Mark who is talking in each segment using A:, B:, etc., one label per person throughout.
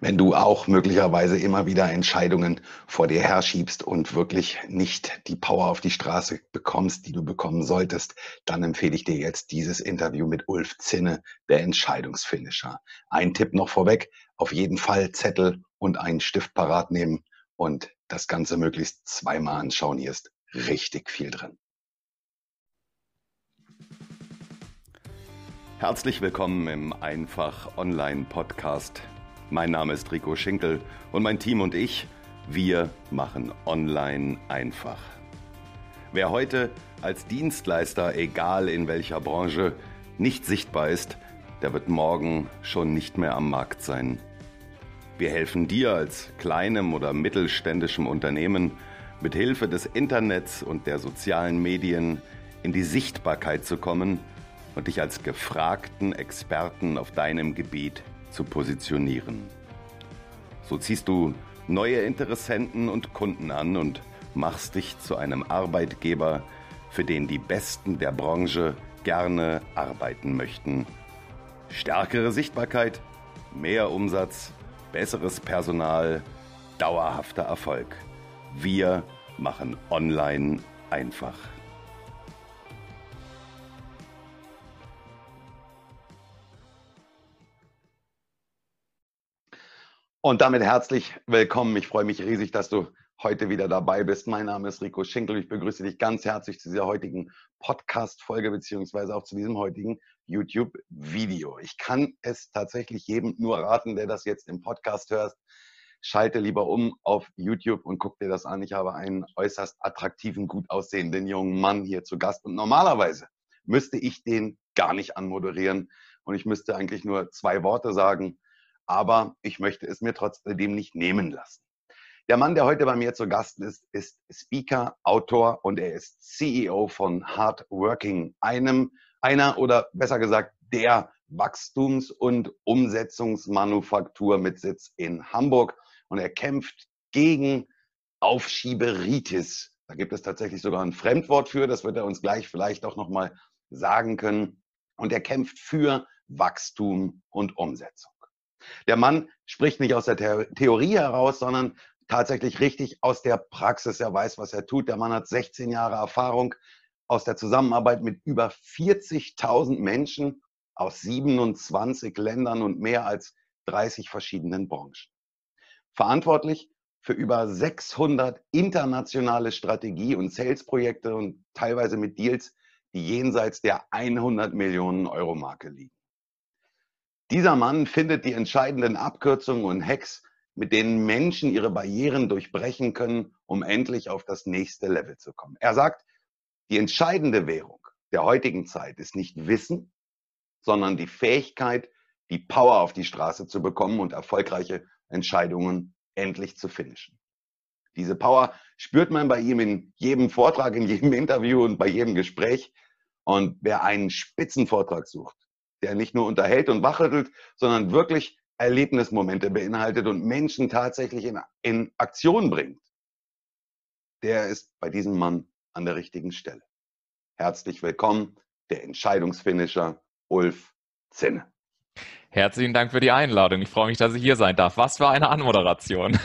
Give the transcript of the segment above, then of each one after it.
A: wenn du auch möglicherweise immer wieder Entscheidungen vor dir herschiebst und wirklich nicht die Power auf die Straße bekommst, die du bekommen solltest, dann empfehle ich dir jetzt dieses Interview mit Ulf Zinne, der Entscheidungsfinisher. Ein Tipp noch vorweg, auf jeden Fall Zettel und einen Stift parat nehmen und das Ganze möglichst zweimal anschauen. Hier ist richtig viel drin. Herzlich willkommen im Einfach Online Podcast. Mein Name ist Rico Schinkel und mein Team und ich, wir machen Online einfach. Wer heute als Dienstleister, egal in welcher Branche, nicht sichtbar ist, der wird morgen schon nicht mehr am Markt sein. Wir helfen dir als kleinem oder mittelständischem Unternehmen mit Hilfe des Internets und der sozialen Medien in die Sichtbarkeit zu kommen – und dich als gefragten Experten auf deinem Gebiet zu positionieren. So ziehst du neue Interessenten und Kunden an und machst dich zu einem Arbeitgeber, für den die Besten der Branche gerne arbeiten möchten. Stärkere Sichtbarkeit, mehr Umsatz, besseres Personal, dauerhafter Erfolg. Wir machen Online einfach. Und damit herzlich willkommen. Ich freue mich riesig, dass du heute wieder dabei bist. Mein Name ist Rico Schinkel. Ich begrüße dich ganz herzlich zu dieser heutigen Podcast-Folge beziehungsweise auch zu diesem heutigen YouTube-Video. Ich kann es tatsächlich jedem nur raten, der das jetzt im Podcast hört. Schalte lieber um auf YouTube und guck dir das an. Ich habe einen äußerst attraktiven, gut aussehenden jungen Mann hier zu Gast. Und normalerweise müsste ich den gar nicht anmoderieren. Und ich müsste eigentlich nur zwei Worte sagen aber ich möchte es mir trotzdem nicht nehmen lassen. Der Mann, der heute bei mir zu Gast ist, ist Speaker, Autor und er ist CEO von Hardworking, einem, einer oder besser gesagt der Wachstums- und Umsetzungsmanufaktur mit Sitz in Hamburg und er kämpft gegen Aufschieberitis. Da gibt es tatsächlich sogar ein Fremdwort für, das wird er uns gleich vielleicht auch nochmal sagen können. Und er kämpft für Wachstum und Umsetzung. Der Mann spricht nicht aus der Theorie heraus, sondern tatsächlich richtig aus der Praxis. Er weiß, was er tut. Der Mann hat 16 Jahre Erfahrung aus der Zusammenarbeit mit über 40.000 Menschen aus 27 Ländern und mehr als 30 verschiedenen Branchen. Verantwortlich für über 600 internationale Strategie- und Sales-Projekte und teilweise mit Deals, die jenseits der 100 Millionen Euro Marke liegen. Dieser Mann findet die entscheidenden Abkürzungen und Hacks, mit denen Menschen ihre Barrieren durchbrechen können, um endlich auf das nächste Level zu kommen. Er sagt, die entscheidende Währung der heutigen Zeit ist nicht Wissen, sondern die Fähigkeit, die Power auf die Straße zu bekommen und erfolgreiche Entscheidungen endlich zu finishen. Diese Power spürt man bei ihm in jedem Vortrag, in jedem Interview und bei jedem Gespräch. Und wer einen Spitzenvortrag sucht, der nicht nur unterhält und wachrüttelt, sondern wirklich Erlebnismomente beinhaltet und Menschen tatsächlich in, in Aktion bringt, der ist bei diesem Mann an der richtigen Stelle. Herzlich willkommen, der Entscheidungsfinisher Ulf Zinne.
B: Herzlichen Dank für die Einladung. Ich freue mich, dass ich hier sein darf. Was für eine Anmoderation.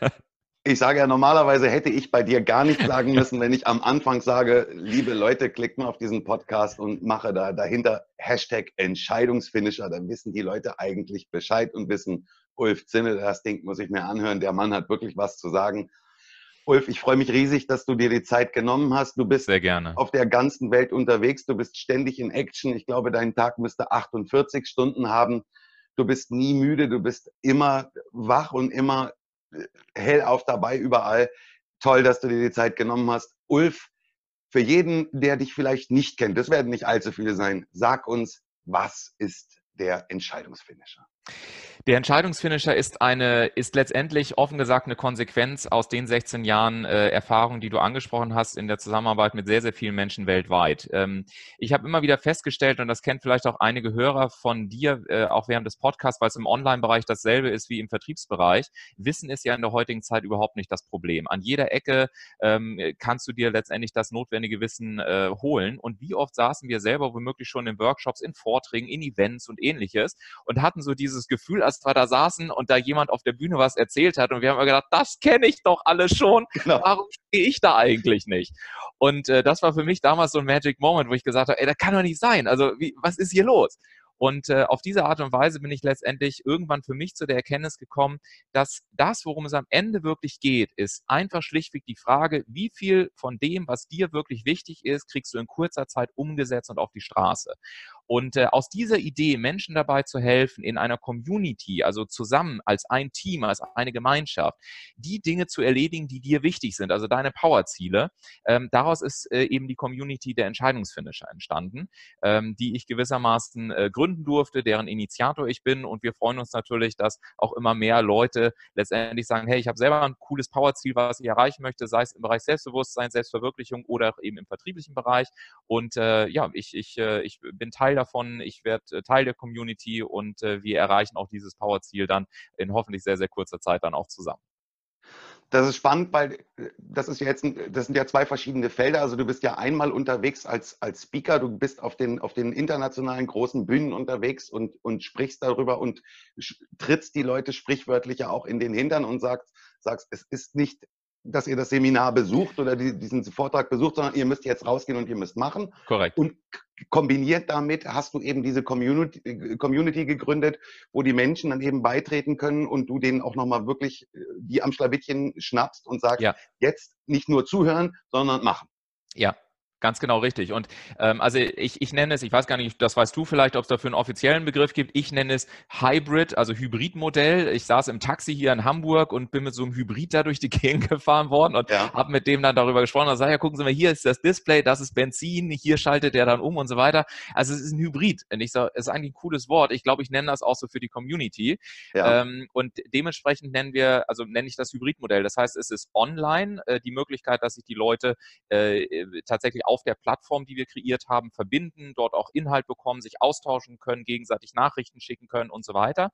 A: Ich sage ja, normalerweise hätte ich bei dir gar nichts sagen müssen, wenn ich am Anfang sage, liebe Leute, klickt mal auf diesen Podcast und mache da dahinter Hashtag Entscheidungsfinisher. Dann wissen die Leute eigentlich Bescheid und wissen, Ulf Zinne, das Ding muss ich mir anhören. Der Mann hat wirklich was zu sagen. Ulf, ich freue mich riesig, dass du dir die Zeit genommen hast. Du bist
B: Sehr gerne.
A: auf der ganzen Welt unterwegs. Du bist ständig in Action. Ich glaube, dein Tag müsste 48 Stunden haben. Du bist nie müde. Du bist immer wach und immer hellauf dabei überall. Toll, dass du dir die Zeit genommen hast. Ulf, für jeden, der dich vielleicht nicht kennt, das werden nicht allzu viele sein, sag uns, was ist der Entscheidungsfinisher?
B: Der Entscheidungsfinisher ist eine, ist letztendlich offen gesagt eine Konsequenz aus den 16 Jahren äh, Erfahrung, die du angesprochen hast in der Zusammenarbeit mit sehr, sehr vielen Menschen weltweit. Ähm, ich habe immer wieder festgestellt, und das kennt vielleicht auch einige Hörer von dir, äh, auch während des Podcasts, weil es im Online-Bereich dasselbe ist wie im Vertriebsbereich. Wissen ist ja in der heutigen Zeit überhaupt nicht das Problem. An jeder Ecke ähm, kannst du dir letztendlich das notwendige Wissen äh, holen. Und wie oft saßen wir selber womöglich schon in Workshops, in Vorträgen, in Events und ähnliches und hatten so diese dieses Gefühl, als wir da saßen und da jemand auf der Bühne was erzählt hat und wir haben gedacht, das kenne ich doch alle schon. Genau. Warum stehe ich da eigentlich nicht? Und äh, das war für mich damals so ein Magic Moment, wo ich gesagt habe, ey, das kann doch nicht sein. Also wie, was ist hier los? Und äh, auf diese Art und Weise bin ich letztendlich irgendwann für mich zu der Erkenntnis gekommen, dass das, worum es am Ende wirklich geht, ist einfach schlichtweg die Frage, wie viel von dem, was dir wirklich wichtig ist, kriegst du in kurzer Zeit umgesetzt und auf die Straße. Und äh, aus dieser Idee, Menschen dabei zu helfen, in einer Community, also zusammen als ein Team, als eine Gemeinschaft, die Dinge zu erledigen, die dir wichtig sind, also deine Powerziele, ähm, daraus ist äh, eben die Community der Entscheidungsfinisher entstanden, ähm, die ich gewissermaßen äh, gründen durfte, deren Initiator ich bin. Und wir freuen uns natürlich, dass auch immer mehr Leute letztendlich sagen, hey, ich habe selber ein cooles Powerziel, was ich erreichen möchte, sei es im Bereich Selbstbewusstsein, Selbstverwirklichung oder eben im vertrieblichen Bereich. Und äh, ja, ich, ich, äh, ich bin Teil Teil davon, ich werde äh, Teil der Community und äh, wir erreichen auch dieses Powerziel dann in hoffentlich sehr, sehr kurzer Zeit dann auch zusammen.
A: Das ist spannend, weil äh, das ist jetzt, das sind ja zwei verschiedene Felder. Also du bist ja einmal unterwegs als, als Speaker, du bist auf den, auf den internationalen großen Bühnen unterwegs und, und sprichst darüber und trittst die Leute sprichwörtlich ja auch in den Hintern und sagst, sagst, es ist nicht dass ihr das Seminar besucht oder die, diesen Vortrag besucht, sondern ihr müsst jetzt rausgehen und ihr müsst machen.
B: Korrekt.
A: Und kombiniert damit hast du eben diese Community, äh, Community gegründet, wo die Menschen dann eben beitreten können und du denen auch nochmal wirklich äh, die am Schlawittchen schnappst und sagst, ja. jetzt nicht nur zuhören, sondern machen.
B: Ja, Ganz genau richtig. Und ähm, also ich, ich nenne es, ich weiß gar nicht, das weißt du vielleicht, ob es dafür einen offiziellen Begriff gibt. Ich nenne es Hybrid, also Hybridmodell. Ich saß im Taxi hier in Hamburg und bin mit so einem Hybrid da durch die Gegend gefahren worden und ja. habe mit dem dann darüber gesprochen und sage, ja, gucken Sie mal, hier ist das Display, das ist Benzin, hier schaltet er dann um und so weiter. Also es ist ein Hybrid. Und ich sage, es ist eigentlich ein cooles Wort. Ich glaube, ich nenne das auch so für die Community. Ja. Ähm, und dementsprechend nennen wir, also nenne ich das Hybridmodell. Das heißt, es ist online äh, die Möglichkeit, dass sich die Leute äh, tatsächlich auf der Plattform, die wir kreiert haben, verbinden, dort auch Inhalt bekommen, sich austauschen können, gegenseitig Nachrichten schicken können und so weiter.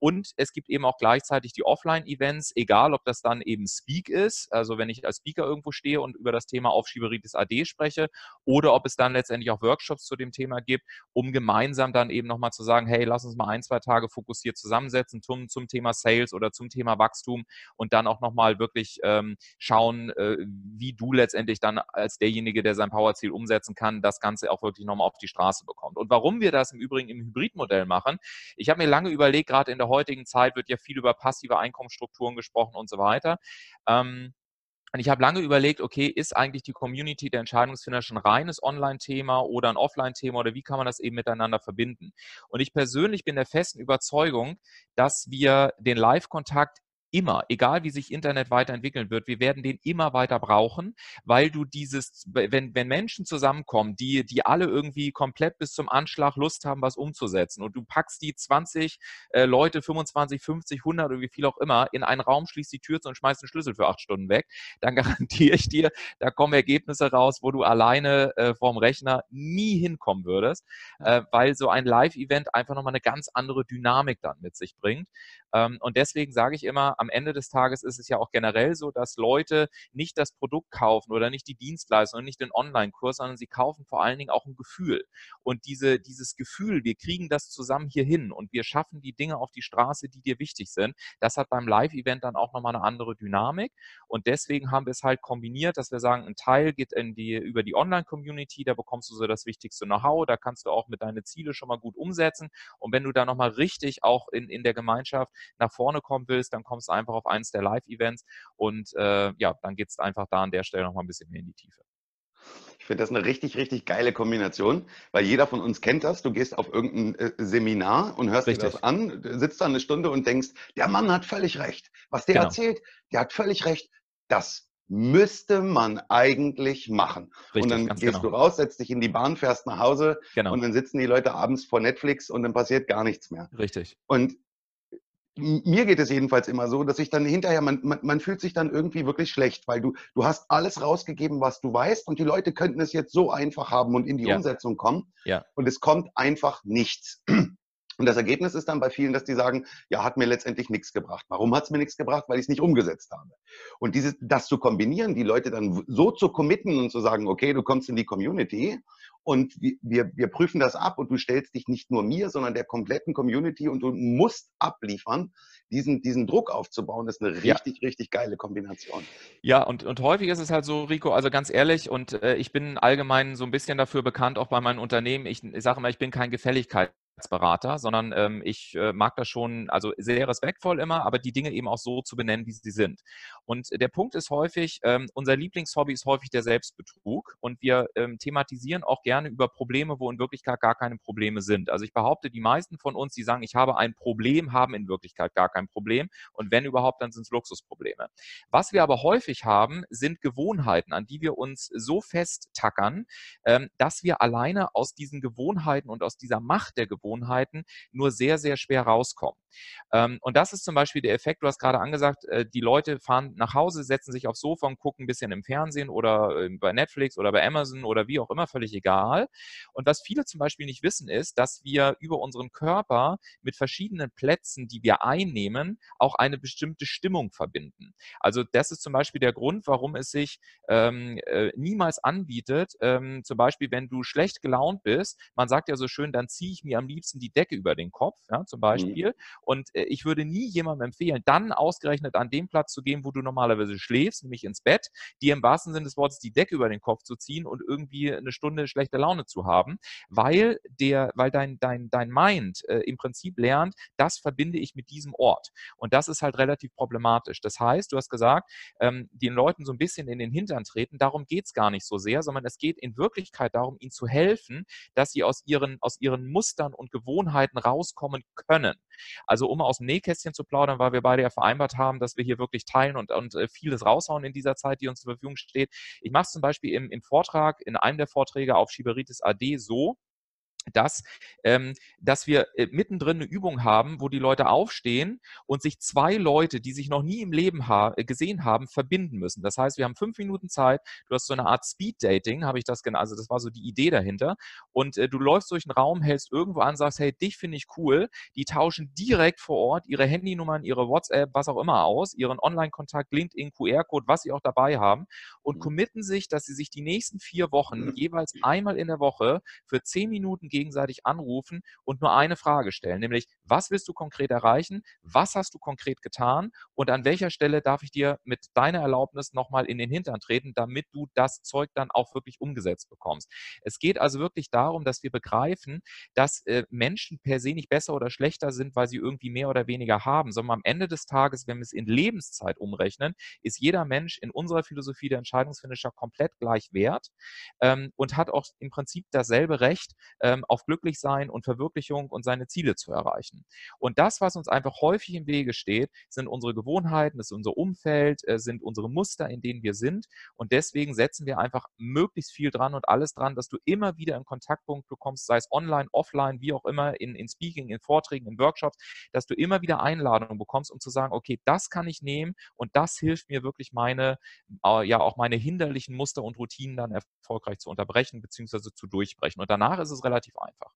B: Und es gibt eben auch gleichzeitig die Offline-Events, egal ob das dann eben Speak ist, also wenn ich als Speaker irgendwo stehe und über das Thema Aufschieberitis AD spreche, oder ob es dann letztendlich auch Workshops zu dem Thema gibt, um gemeinsam dann eben nochmal zu sagen, hey, lass uns mal ein, zwei Tage fokussiert zusammensetzen zum, zum Thema Sales oder zum Thema Wachstum und dann auch nochmal wirklich ähm, schauen, äh, wie du letztendlich dann als derjenige, der sein Powerziel umsetzen kann, das Ganze auch wirklich nochmal auf die Straße bekommt. Und warum wir das im Übrigen im Hybridmodell machen, ich habe mir lange überlegt, gerade in der heutigen Zeit wird ja viel über passive Einkommensstrukturen gesprochen und so weiter. Ähm, und ich habe lange überlegt, okay, ist eigentlich die Community der Entscheidungsfinder schon reines Online-Thema oder ein Offline-Thema oder wie kann man das eben miteinander verbinden? Und ich persönlich bin der festen Überzeugung, dass wir den Live-Kontakt immer, egal wie sich Internet weiterentwickeln wird, wir werden den immer weiter brauchen, weil du dieses, wenn, wenn Menschen zusammenkommen, die, die alle irgendwie komplett bis zum Anschlag Lust haben, was umzusetzen und du packst die 20 äh, Leute, 25, 50, 100 oder wie viel auch immer in einen Raum, schließt die Tür zu und schmeißt den Schlüssel für acht Stunden weg, dann garantiere ich dir, da kommen Ergebnisse raus, wo du alleine äh, vorm Rechner nie hinkommen würdest, äh, weil so ein Live-Event einfach nochmal eine ganz andere Dynamik dann mit sich bringt. Ähm, und deswegen sage ich immer, am Ende des Tages ist es ja auch generell so, dass Leute nicht das Produkt kaufen oder nicht die Dienstleistung und nicht den Online-Kurs, sondern sie kaufen vor allen Dingen auch ein Gefühl. Und diese, dieses Gefühl, wir kriegen das zusammen hier hin und wir schaffen die Dinge auf die Straße, die dir wichtig sind, das hat beim Live-Event dann auch nochmal eine andere Dynamik. Und deswegen haben wir es halt kombiniert, dass wir sagen, ein Teil geht in die, über die Online-Community, da bekommst du so das wichtigste Know-how, da kannst du auch mit deine Ziele schon mal gut umsetzen. Und wenn du da nochmal richtig auch in, in der Gemeinschaft nach vorne kommen willst, dann kommst du einfach auf eins der Live-Events und äh, ja, dann geht es einfach da an der Stelle nochmal ein bisschen mehr in die Tiefe.
A: Ich finde das eine richtig, richtig geile Kombination, weil jeder von uns kennt das. Du gehst auf irgendein äh, Seminar und hörst richtig. dir das an, sitzt da eine Stunde und denkst, der Mann hat völlig recht. Was der genau. erzählt, der hat völlig recht. Das müsste man eigentlich machen. Richtig, und dann gehst genau. du raus, setzt dich in die Bahn, fährst nach Hause genau. und dann sitzen die Leute abends vor Netflix und dann passiert gar nichts mehr.
B: Richtig.
A: Und mir geht es jedenfalls immer so, dass ich dann hinterher, man, man, man, fühlt sich dann irgendwie wirklich schlecht, weil du, du hast alles rausgegeben, was du weißt und die Leute könnten es jetzt so einfach haben und in die ja. Umsetzung kommen
B: ja.
A: und es kommt einfach nichts. Und das Ergebnis ist dann bei vielen, dass die sagen, ja, hat mir letztendlich nichts gebracht. Warum hat es mir nichts gebracht? Weil ich es nicht umgesetzt habe. Und dieses, das zu kombinieren, die Leute dann so zu committen und zu sagen, okay, du kommst in die Community und wir, wir prüfen das ab und du stellst dich nicht nur mir, sondern der kompletten Community und du musst abliefern, diesen, diesen Druck aufzubauen, ist eine richtig, ja. richtig geile Kombination.
B: Ja, und, und häufig ist es halt so, Rico, also ganz ehrlich, und äh, ich bin allgemein so ein bisschen dafür bekannt, auch bei meinen Unternehmen, ich, ich sage immer, ich bin kein Gefälligkeit als Berater, sondern ähm, ich äh, mag das schon, also sehr respektvoll immer, aber die Dinge eben auch so zu benennen, wie sie sind. Und der Punkt ist häufig, ähm, unser Lieblingshobby ist häufig der Selbstbetrug und wir ähm, thematisieren auch gerne über Probleme, wo in Wirklichkeit gar keine Probleme sind. Also ich behaupte, die meisten von uns, die sagen, ich habe ein Problem, haben in Wirklichkeit gar kein Problem und wenn überhaupt, dann sind es Luxusprobleme. Was wir aber häufig haben, sind Gewohnheiten, an die wir uns so festtackern, ähm, dass wir alleine aus diesen Gewohnheiten und aus dieser Macht der Gewohnheiten Gewohnheiten nur sehr, sehr schwer rauskommen. Ähm, und das ist zum Beispiel der Effekt, du hast gerade angesagt, äh, die Leute fahren nach Hause, setzen sich aufs Sofa und gucken ein bisschen im Fernsehen oder äh, bei Netflix oder bei Amazon oder wie auch immer, völlig egal. Und was viele zum Beispiel nicht wissen, ist, dass wir über unseren Körper mit verschiedenen Plätzen, die wir einnehmen, auch eine bestimmte Stimmung verbinden. Also das ist zum Beispiel der Grund, warum es sich ähm, äh, niemals anbietet, ähm, zum Beispiel, wenn du schlecht gelaunt bist, man sagt ja so schön, dann ziehe ich mir am liebsten die Decke über den Kopf, ja, zum mhm. Beispiel. Mhm. Und äh, ich würde nie jemandem empfehlen, dann ausgerechnet an den Platz zu gehen, wo du normalerweise schläfst, nämlich ins Bett, dir im wahrsten Sinne des Wortes die Decke über den Kopf zu ziehen und irgendwie eine Stunde schlechte Laune zu haben, weil der, weil dein, dein, dein Mind äh, im Prinzip lernt, das verbinde ich mit diesem Ort. Und das ist halt relativ problematisch. Das heißt, du hast gesagt, ähm, den Leuten so ein bisschen in den Hintern treten, darum geht es gar nicht so sehr, sondern es geht in Wirklichkeit darum, ihnen zu helfen, dass sie aus ihren, aus ihren Mustern und Gewohnheiten rauskommen können. Also um aus dem Nähkästchen zu plaudern, weil wir beide ja vereinbart haben, dass wir hier wirklich teilen und, und äh, vieles raushauen in dieser Zeit, die uns zur Verfügung steht. Ich mache es zum Beispiel im, im Vortrag, in einem der Vorträge auf Schiberitis AD so, dass, ähm, dass wir äh, mittendrin eine Übung haben, wo die Leute aufstehen und sich zwei Leute, die sich noch nie im Leben ha äh, gesehen haben, verbinden müssen. Das heißt, wir haben fünf Minuten Zeit, du hast so eine Art Speed-Dating, habe ich das genannt, also das war so die Idee dahinter. Und äh, du läufst durch den Raum, hältst irgendwo an, sagst, hey, dich finde ich cool. Die tauschen direkt vor Ort ihre Handynummern, ihre WhatsApp, was auch immer aus, ihren Online-Kontakt, LinkedIn, QR-Code, was sie auch dabei haben und mhm. committen sich, dass sie sich die nächsten vier Wochen jeweils einmal in der Woche für zehn Minuten gegenseitig anrufen und nur eine Frage stellen, nämlich, was willst du konkret erreichen? Was hast du konkret getan? Und an welcher Stelle darf ich dir mit deiner Erlaubnis nochmal in den Hintern treten, damit du das Zeug dann auch wirklich umgesetzt bekommst? Es geht also wirklich darum, dass wir begreifen, dass äh, Menschen per se nicht besser oder schlechter sind, weil sie irgendwie mehr oder weniger haben, sondern am Ende des Tages, wenn wir es in Lebenszeit umrechnen, ist jeder Mensch in unserer Philosophie der Entscheidungsfinisher komplett gleich wert ähm, und hat auch im Prinzip dasselbe Recht, ähm, auf Glücklichsein und Verwirklichung und seine Ziele zu erreichen. Und das, was uns einfach häufig im Wege steht, sind unsere Gewohnheiten, ist unser Umfeld, äh, sind unsere Muster, in denen wir sind. Und deswegen setzen wir einfach möglichst viel dran und alles dran, dass du immer wieder einen Kontaktpunkt bekommst, sei es online, offline, wie auch immer, in, in Speaking, in Vorträgen, in Workshops, dass du immer wieder Einladungen bekommst, um zu sagen, okay, das kann ich nehmen und das hilft mir wirklich meine, äh, ja auch meine hinderlichen Muster und Routinen dann erfolgreich zu unterbrechen bzw. zu durchbrechen. Und danach ist es relativ einfach.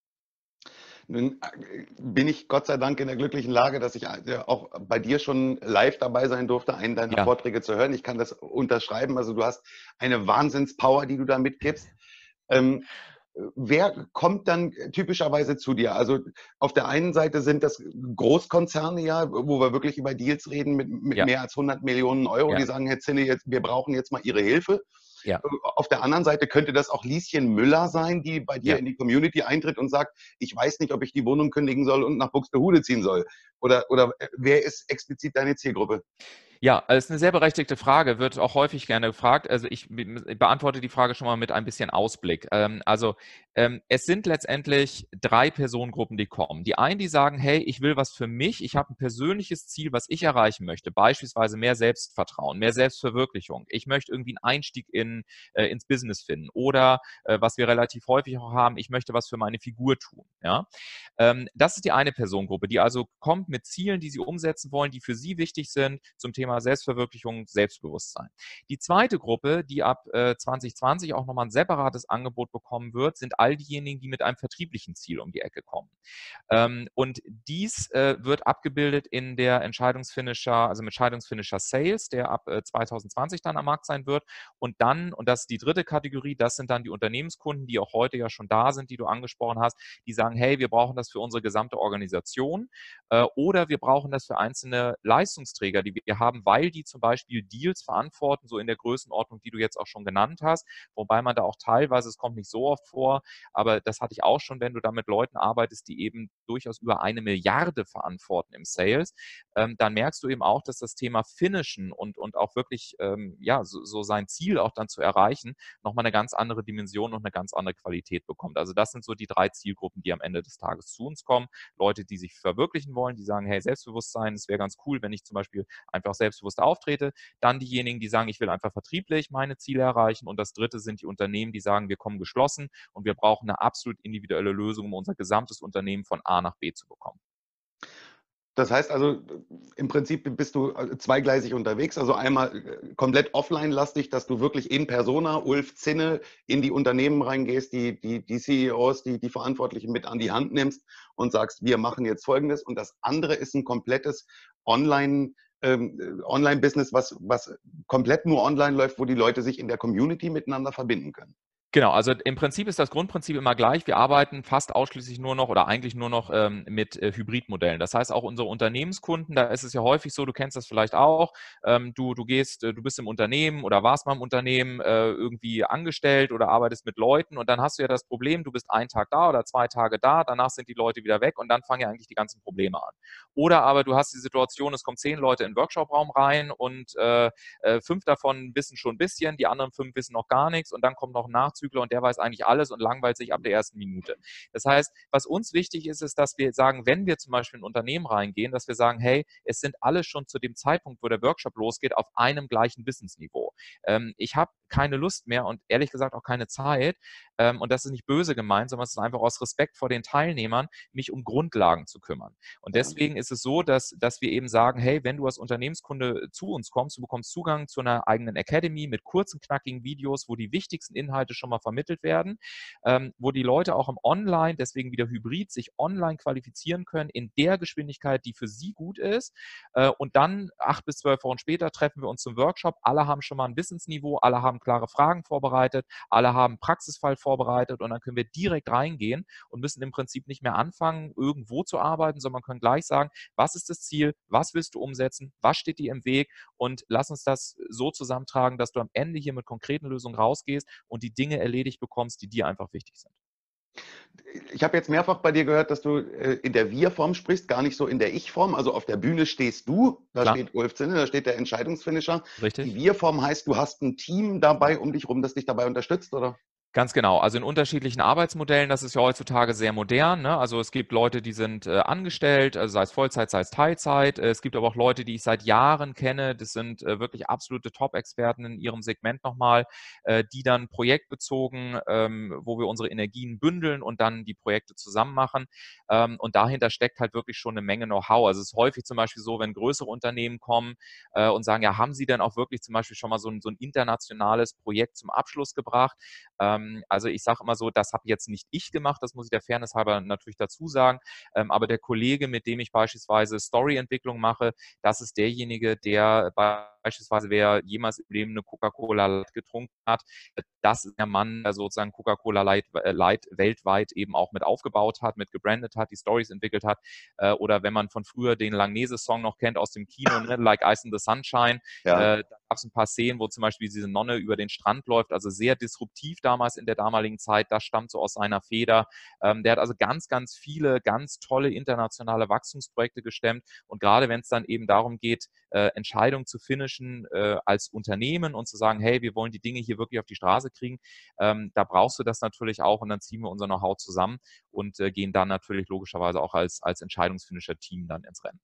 A: Nun äh, bin ich Gott sei Dank in der glücklichen Lage, dass ich äh, auch bei dir schon live dabei sein durfte, einen deiner ja. Vorträge zu hören. Ich kann das unterschreiben. Also du hast eine Wahnsinnspower, die du da mitgibst. Ähm, wer kommt dann typischerweise zu dir? Also auf der einen Seite sind das Großkonzerne ja, wo wir wirklich über Deals reden mit, mit ja. mehr als 100 Millionen Euro, ja. die sagen, Herr Zinne, jetzt, wir brauchen jetzt mal Ihre Hilfe. Ja. Auf der anderen Seite könnte das auch Lieschen Müller sein, die bei dir ja. in die Community eintritt und sagt, ich weiß nicht, ob ich die Wohnung kündigen soll und nach Buxtehude ziehen soll. Oder, oder äh, wer ist explizit deine Zielgruppe?
B: Ja, das ist eine sehr berechtigte Frage, wird auch häufig gerne gefragt. Also ich beantworte die Frage schon mal mit ein bisschen Ausblick. Ähm, also ähm, es sind letztendlich drei Personengruppen, die kommen. Die einen, die sagen, hey, ich will was für mich, ich habe ein persönliches Ziel, was ich erreichen möchte, beispielsweise mehr Selbstvertrauen, mehr Selbstverwirklichung. Ich möchte irgendwie einen Einstieg in, äh, ins Business finden oder äh, was wir relativ häufig auch haben, ich möchte was für meine Figur tun. Ja? Ähm, das ist die eine Personengruppe, die also kommt mit Zielen, die sie umsetzen wollen, die für sie wichtig sind zum Thema Thema Selbstverwirklichung, Selbstbewusstsein. Die zweite Gruppe, die ab äh, 2020 auch nochmal ein separates Angebot bekommen wird, sind all diejenigen, die mit einem vertrieblichen Ziel um die Ecke kommen. Ähm, und dies äh, wird abgebildet in der Entscheidungsfinisher, also mit Entscheidungsfinisher Sales, der ab äh, 2020 dann am Markt sein wird. Und dann, und das ist die dritte Kategorie, das sind dann die Unternehmenskunden, die auch heute ja schon da sind, die du angesprochen hast, die sagen, hey, wir brauchen das für unsere gesamte Organisation äh, oder wir brauchen das für einzelne Leistungsträger, die wir haben, weil die zum Beispiel Deals verantworten, so in der Größenordnung, die du jetzt auch schon genannt hast, wobei man da auch teilweise, es kommt nicht so oft vor, aber das hatte ich auch schon, wenn du da mit Leuten arbeitest, die eben durchaus über eine Milliarde verantworten im Sales, ähm, dann merkst du eben auch, dass das Thema Finishen und, und auch wirklich ähm, ja, so, so sein Ziel auch dann zu erreichen, nochmal eine ganz andere Dimension und eine ganz andere Qualität bekommt. Also das sind so die drei Zielgruppen, die am Ende des Tages zu uns kommen. Leute, die sich verwirklichen wollen, die sagen, hey, Selbstbewusstsein, es wäre ganz cool, wenn ich zum Beispiel einfach selbstbewusst auftrete. Dann diejenigen, die sagen, ich will einfach vertrieblich meine Ziele erreichen. Und das dritte sind die Unternehmen, die sagen, wir kommen geschlossen und wir brauchen eine absolut individuelle Lösung, um unser gesamtes Unternehmen von A nach B zu bekommen.
A: Das heißt also, im Prinzip bist du äh, zweigleisig unterwegs. Also einmal äh, komplett offline-lastig, dass du wirklich in Persona, Ulf Zinne, in die Unternehmen reingehst, die, die, die CEOs, die, die Verantwortlichen mit an die Hand nimmst und sagst, wir machen jetzt Folgendes. Und das andere ist ein komplettes Online- ähm, Online-Business, was, was komplett nur online läuft, wo die Leute sich in der Community miteinander verbinden können.
B: Genau, also im Prinzip ist das Grundprinzip immer gleich. Wir arbeiten fast ausschließlich nur noch oder eigentlich nur noch ähm, mit äh, Hybridmodellen. Das heißt, auch unsere Unternehmenskunden, da ist es ja häufig so, du kennst das vielleicht auch, ähm, du, du gehst, äh, du bist im Unternehmen oder warst mal im Unternehmen äh, irgendwie angestellt oder arbeitest mit Leuten und dann hast du ja das Problem, du bist einen Tag da oder zwei Tage da, danach sind die Leute wieder weg und dann fangen ja eigentlich die ganzen Probleme an. Oder aber du hast die Situation, es kommen zehn Leute in den Workshopraum rein und äh, äh, fünf davon wissen schon ein bisschen, die anderen fünf wissen noch gar nichts und dann kommt noch Nachzug Nachzügler und der weiß eigentlich alles und langweilt sich ab der ersten Minute. Das heißt, was uns wichtig ist, ist, dass wir sagen, wenn wir zum Beispiel in ein Unternehmen reingehen, dass wir sagen, hey, es sind alle schon zu dem Zeitpunkt, wo der Workshop losgeht, auf einem gleichen Wissensniveau. Ähm, ich habe keine Lust mehr und ehrlich gesagt auch keine Zeit, ähm, und das ist nicht böse gemeint, sondern es ist einfach aus Respekt vor den Teilnehmern, mich um Grundlagen zu kümmern. Und deswegen ist es so, dass, dass wir eben sagen, hey, wenn du als Unternehmenskunde zu uns kommst, du bekommst Zugang zu einer eigenen Academy mit kurzen, knackigen Videos, wo die wichtigsten Inhalte schon mal vermittelt werden, ähm, wo die Leute auch im Online, deswegen wieder Hybrid, sich online qualifizieren können in der Geschwindigkeit, die für sie gut ist. Äh, und dann acht bis zwölf Wochen später treffen wir uns zum Workshop. Alle haben schon mal ein Wissensniveau, alle haben klare Fragen vorbereitet, alle haben Praxisfall vorbereitet vorbereitet und dann können wir direkt reingehen und müssen im Prinzip nicht mehr anfangen, irgendwo zu arbeiten, sondern können gleich sagen, was ist das Ziel, was willst du umsetzen, was steht dir im Weg und lass uns das so zusammentragen, dass du am Ende hier mit konkreten Lösungen rausgehst und die Dinge erledigt bekommst, die dir einfach wichtig sind.
A: Ich habe jetzt mehrfach bei dir gehört, dass du äh, in der Wir-Form sprichst, gar nicht so in der Ich-Form. Also auf der Bühne stehst du, da Klar. steht Ulf Zinne, da steht der Entscheidungsfinisher.
B: Richtig.
A: Die Wir-Form heißt, du hast ein Team dabei um dich rum, das dich dabei unterstützt, oder?
B: Ganz genau. Also in unterschiedlichen Arbeitsmodellen, das ist ja heutzutage sehr modern. Ne? Also es gibt Leute, die sind äh, angestellt, also sei es Vollzeit, sei es Teilzeit. Äh, es gibt aber auch Leute, die ich seit Jahren kenne. Das sind äh, wirklich absolute Top-Experten in ihrem Segment nochmal, äh, die dann projektbezogen, ähm, wo wir unsere Energien bündeln und dann die Projekte zusammen machen. Ähm, und dahinter steckt halt wirklich schon eine Menge Know-how. Also es ist häufig zum Beispiel so, wenn größere Unternehmen kommen äh, und sagen, ja, haben Sie denn auch wirklich zum Beispiel schon mal so ein, so ein internationales Projekt zum Abschluss gebracht? Ähm, ähm, also ich sage immer so, das habe jetzt nicht ich gemacht, das muss ich der Fairness halber natürlich dazu sagen, ähm, aber der Kollege, mit dem ich beispielsweise Storyentwicklung mache, das ist derjenige, der beispielsweise, wer jemals im Leben eine Coca-Cola Light getrunken hat, das ist der Mann, der sozusagen Coca-Cola Light, äh, Light, weltweit eben auch mit aufgebaut hat, mit gebrandet hat, die Stories entwickelt hat. Äh, oder wenn man von früher den Langnese-Song noch kennt aus dem Kino, ne, Like Ice in the Sunshine, ja. äh, da gab es ein paar Szenen, wo zum Beispiel diese Nonne über den Strand läuft, also sehr disruptiv damals in der damaligen Zeit, das stammt so aus seiner Feder. Ähm, der hat also ganz, ganz viele ganz tolle internationale Wachstumsprojekte gestemmt und gerade wenn es dann eben darum geht, äh, Entscheidungen zu finishen äh, als Unternehmen und zu sagen, hey, wir wollen die Dinge hier wirklich auf die Straße kriegen, ähm, da brauchst du das natürlich auch und dann ziehen wir unser Know-how zusammen und äh, gehen dann natürlich logischerweise auch als, als Entscheidungsfinisher Team dann ins Rennen.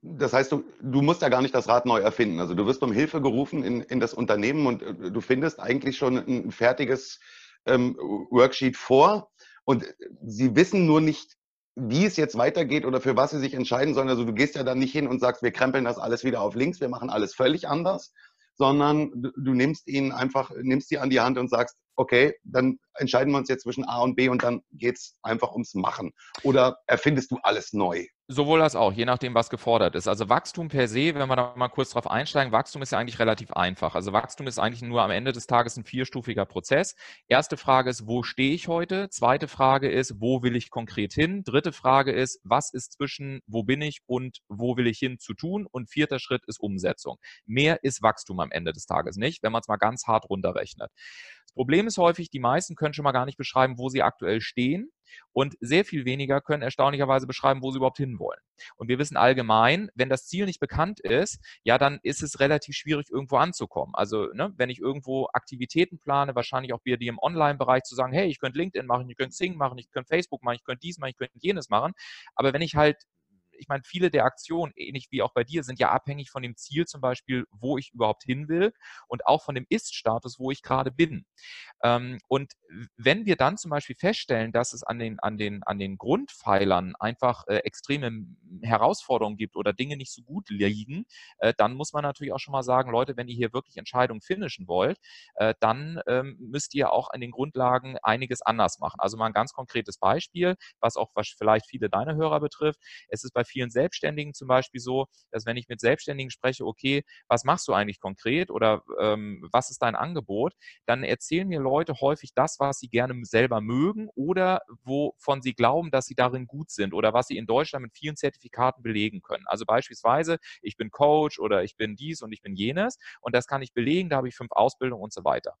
A: Das heißt, du, du, musst ja gar nicht das Rad neu erfinden. Also du wirst um Hilfe gerufen in, in das Unternehmen und äh, du findest eigentlich schon ein fertiges ähm, Worksheet vor und sie wissen nur nicht, wie es jetzt weitergeht oder für was sie sich entscheiden sollen. Also du gehst ja dann nicht hin und sagst, wir krempeln das alles wieder auf links, wir machen alles völlig anders, sondern du, nimmst ihnen einfach, nimmst sie an die Hand und sagst, okay, dann entscheiden wir uns jetzt zwischen A und B und dann geht es einfach ums Machen. Oder erfindest du alles neu?
B: Sowohl als auch, je nachdem, was gefordert ist. Also Wachstum per se, wenn wir da mal kurz drauf einsteigen, Wachstum ist ja eigentlich relativ einfach. Also Wachstum ist eigentlich nur am Ende des Tages ein vierstufiger Prozess. Erste Frage ist, wo stehe ich heute? Zweite Frage ist, wo will ich konkret hin? Dritte Frage ist, was ist zwischen wo bin ich und wo will ich hin zu tun? Und vierter Schritt ist Umsetzung. Mehr ist Wachstum am Ende des Tages nicht, wenn man es mal ganz hart runterrechnet. Das Problem ist häufig, die meisten können schon mal gar nicht beschreiben, wo sie aktuell stehen und sehr viel weniger können erstaunlicherweise beschreiben, wo sie überhaupt hinwollen. Und wir wissen allgemein, wenn das Ziel nicht bekannt ist, ja, dann ist es relativ schwierig, irgendwo anzukommen. Also, ne, wenn ich irgendwo Aktivitäten plane, wahrscheinlich auch wir die im Online-Bereich zu sagen, hey, ich könnte LinkedIn machen, ich könnte Sing machen, ich könnte Facebook machen, ich könnte dies machen, ich könnte jenes machen. Aber wenn ich halt ich meine, viele der Aktionen, ähnlich wie auch bei dir, sind ja abhängig von dem Ziel zum Beispiel, wo ich überhaupt hin will und auch von dem Ist-Status, wo ich gerade bin. Ähm, und wenn wir dann zum Beispiel feststellen, dass es an den, an den, an den Grundpfeilern einfach äh, extreme Herausforderungen gibt oder Dinge nicht so gut liegen, äh, dann muss man natürlich auch schon mal sagen, Leute, wenn ihr hier wirklich Entscheidungen finishen wollt, äh, dann ähm, müsst ihr auch an den Grundlagen einiges anders machen. Also mal ein ganz konkretes Beispiel, was auch was vielleicht viele deiner Hörer betrifft. Es ist bei vielen Selbstständigen zum Beispiel so, dass wenn ich mit Selbstständigen spreche, okay, was machst du eigentlich konkret oder ähm, was ist dein Angebot, dann erzählen mir Leute häufig das, was sie gerne selber mögen oder wovon sie glauben, dass sie darin gut sind oder was sie in Deutschland mit vielen Zertifikaten belegen können. Also beispielsweise, ich bin Coach oder ich bin dies und ich bin jenes und das kann ich belegen, da habe ich fünf Ausbildungen und so weiter.